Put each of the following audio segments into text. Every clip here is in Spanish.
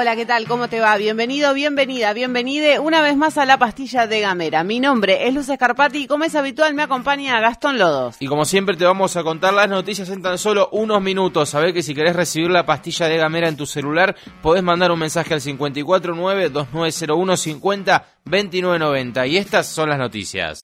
Hola, ¿qué tal? ¿Cómo te va? Bienvenido, bienvenida, bienvenide una vez más a la pastilla de Gamera. Mi nombre es Luz Escarpati y como es habitual me acompaña Gastón Lodos. Y como siempre te vamos a contar las noticias en tan solo unos minutos. Sabés que si querés recibir la pastilla de Gamera en tu celular, podés mandar un mensaje al 549-2901-50-2990. Y estas son las noticias.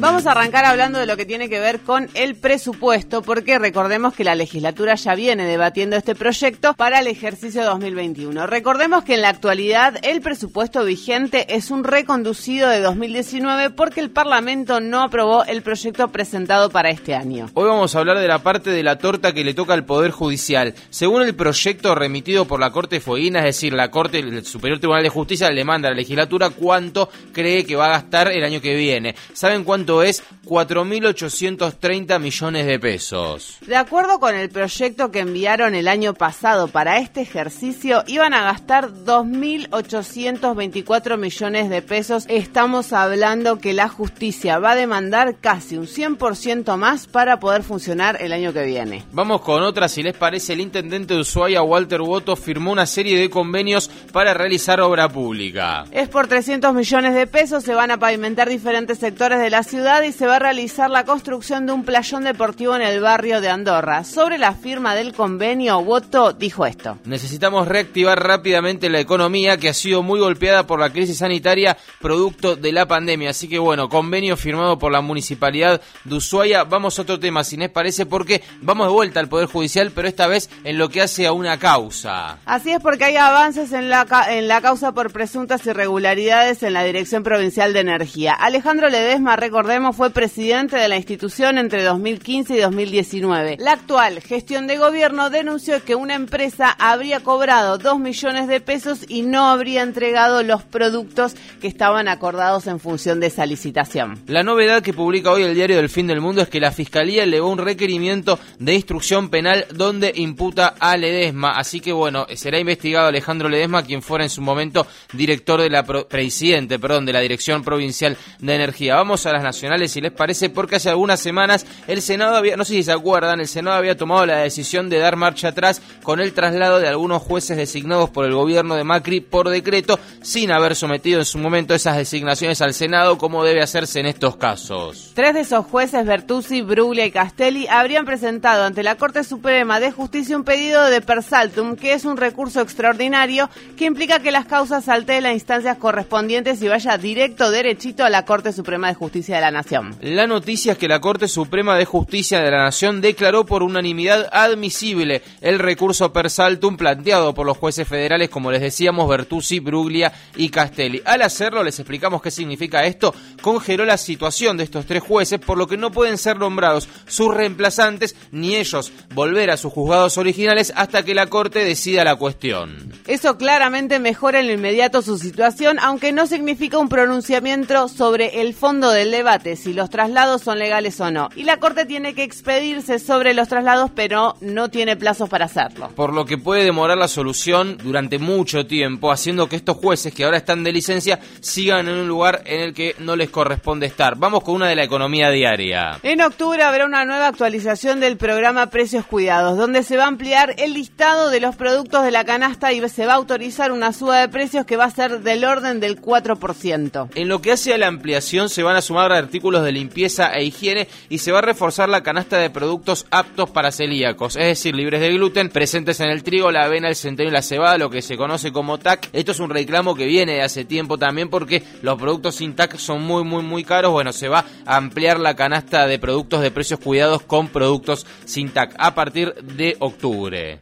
Vamos a arrancar hablando de lo que tiene que ver con el presupuesto, porque recordemos que la legislatura ya viene debatiendo este proyecto para el ejercicio 2021. Recordemos que en la actualidad el presupuesto vigente es un reconducido de 2019 porque el Parlamento no aprobó el proyecto presentado para este año. Hoy vamos a hablar de la parte de la torta que le toca al Poder Judicial. Según el proyecto remitido por la Corte Fueguina, es decir, la Corte el Superior Tribunal de Justicia le manda a la legislatura cuánto cree que va a gastar el año que viene. ¿Saben cuánto es 4.830 millones de pesos. De acuerdo con el proyecto que enviaron el año pasado para este ejercicio, iban a gastar 2.824 millones de pesos. Estamos hablando que la justicia va a demandar casi un 100% más para poder funcionar el año que viene. Vamos con otra, si les parece, el intendente de Ushuaia, Walter Woto, firmó una serie de convenios para realizar obra pública. Es por 300 millones de pesos, se van a pavimentar diferentes sectores de la ciudad y se va a realizar la construcción de un playón deportivo en el barrio de Andorra. Sobre la firma del convenio, Woto dijo esto. Necesitamos reactivar rápidamente la economía que ha sido muy golpeada por la crisis sanitaria producto de la pandemia. Así que bueno, convenio firmado por la municipalidad de Ushuaia. Vamos a otro tema, si les parece, porque vamos de vuelta al Poder Judicial, pero esta vez en lo que hace a una causa. Así es porque hay avances en la, en la causa por presuntas irregularidades en la Dirección Provincial de Energía. Alejandro Ledesma, recordó fue presidente de la institución entre 2015 y 2019. La actual gestión de gobierno denunció que una empresa habría cobrado 2 millones de pesos y no habría entregado los productos que estaban acordados en función de esa licitación. La novedad que publica hoy el diario del Fin del Mundo es que la Fiscalía elevó un requerimiento de instrucción penal donde imputa a Ledesma. Así que bueno, será investigado Alejandro Ledesma, quien fuera en su momento director de la presidente, perdón, de la Dirección Provincial de Energía. Vamos a las naciones si les parece, porque hace algunas semanas el Senado había, no sé si se acuerdan, el Senado había tomado la decisión de dar marcha atrás con el traslado de algunos jueces designados por el gobierno de Macri por decreto, sin haber sometido en su momento esas designaciones al Senado, como debe hacerse en estos casos. Tres de esos jueces, Bertuzzi, Bruglia y Castelli, habrían presentado ante la Corte Suprema de Justicia un pedido de persaltum, que es un recurso extraordinario que implica que las causas salteen las instancias correspondientes y vaya directo, derechito a la Corte Suprema de Justicia de la Nación. La noticia es que la Corte Suprema de Justicia de la Nación declaró por unanimidad admisible el recurso per saltum planteado por los jueces federales, como les decíamos, Bertuzzi, Bruglia y Castelli. Al hacerlo, les explicamos qué significa esto, congeló la situación de estos tres jueces, por lo que no pueden ser nombrados sus reemplazantes ni ellos volver a sus juzgados originales hasta que la Corte decida la cuestión. Eso claramente mejora en lo inmediato su situación, aunque no significa un pronunciamiento sobre el fondo del debate si los traslados son legales o no. Y la Corte tiene que expedirse sobre los traslados, pero no tiene plazos para hacerlo. Por lo que puede demorar la solución durante mucho tiempo, haciendo que estos jueces que ahora están de licencia sigan en un lugar en el que no les corresponde estar. Vamos con una de la economía diaria. En octubre habrá una nueva actualización del programa Precios Cuidados, donde se va a ampliar el listado de los productos de la canasta y se va a autorizar una suba de precios que va a ser del orden del 4%. En lo que hace a la ampliación se van a sumar artículos de limpieza e higiene y se va a reforzar la canasta de productos aptos para celíacos, es decir, libres de gluten, presentes en el trigo, la avena, el centeno y la cebada, lo que se conoce como TAC. Esto es un reclamo que viene de hace tiempo también porque los productos sin TAC son muy, muy, muy caros. Bueno, se va a ampliar la canasta de productos de precios cuidados con productos sin TAC a partir de octubre.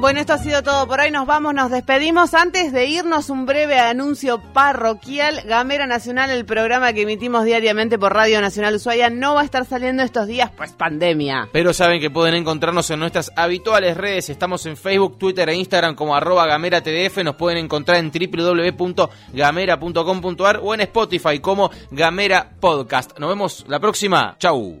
Bueno, esto ha sido todo por hoy. Nos vamos, nos despedimos. Antes de irnos, un breve anuncio parroquial. Gamera Nacional, el programa que emitimos diariamente por Radio Nacional Ushuaia, no va a estar saliendo estos días, pues pandemia. Pero saben que pueden encontrarnos en nuestras habituales redes. Estamos en Facebook, Twitter e Instagram como arroba gamera TDF. Nos pueden encontrar en www.gamera.com.ar o en Spotify como Gamera Podcast. Nos vemos la próxima. Chau.